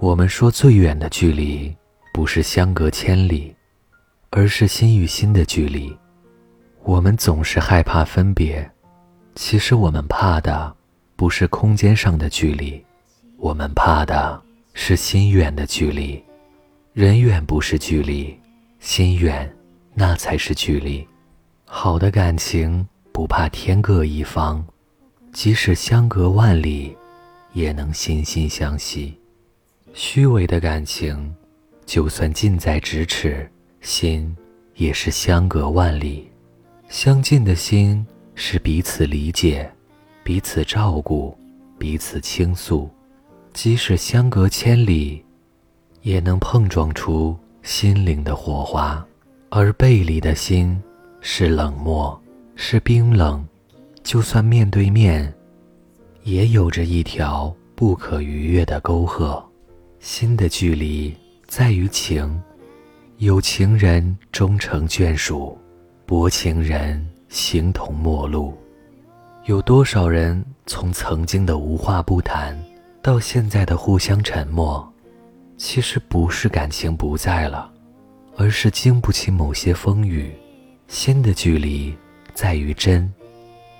我们说最远的距离，不是相隔千里，而是心与心的距离。我们总是害怕分别，其实我们怕的不是空间上的距离，我们怕的是心远的距离。人远不是距离，心远那才是距离。好的感情不怕天各一方，即使相隔万里，也能心心相惜。虚伪的感情，就算近在咫尺，心也是相隔万里。相近的心是彼此理解、彼此照顾、彼此倾诉，即使相隔千里。也能碰撞出心灵的火花，而背离的心是冷漠，是冰冷。就算面对面，也有着一条不可逾越的沟壑。心的距离在于情，有情人终成眷属，薄情人形同陌路。有多少人从曾经的无话不谈，到现在的互相沉默？其实不是感情不在了，而是经不起某些风雨。心的距离在于真，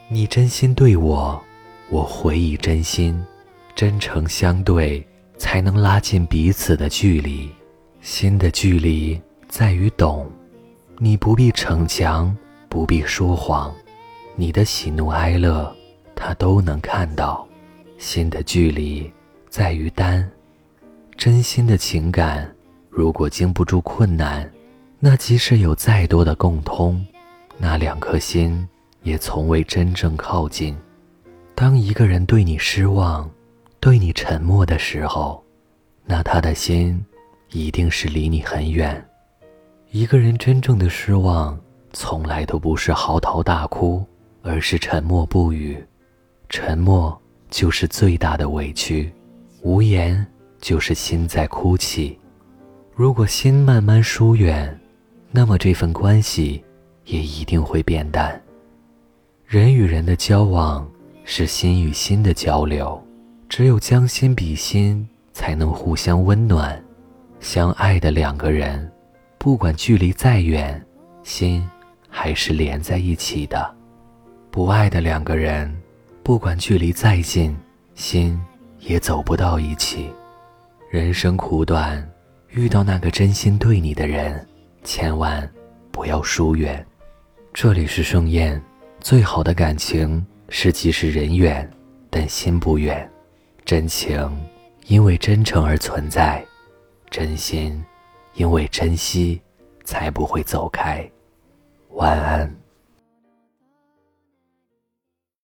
你真心对我，我回以真心，真诚相对，才能拉近彼此的距离。心的距离在于懂，你不必逞强，不必说谎，你的喜怒哀乐，他都能看到。心的距离在于担。真心的情感，如果经不住困难，那即使有再多的共通，那两颗心也从未真正靠近。当一个人对你失望，对你沉默的时候，那他的心一定是离你很远。一个人真正的失望，从来都不是嚎啕大哭，而是沉默不语。沉默就是最大的委屈，无言。就是心在哭泣，如果心慢慢疏远，那么这份关系也一定会变淡。人与人的交往是心与心的交流，只有将心比心，才能互相温暖。相爱的两个人，不管距离再远，心还是连在一起的；不爱的两个人，不管距离再近，心也走不到一起。人生苦短，遇到那个真心对你的人，千万不要疏远。这里是盛宴，最好的感情是即使人远，但心不远。真情因为真诚而存在，真心因为珍惜才不会走开。晚安。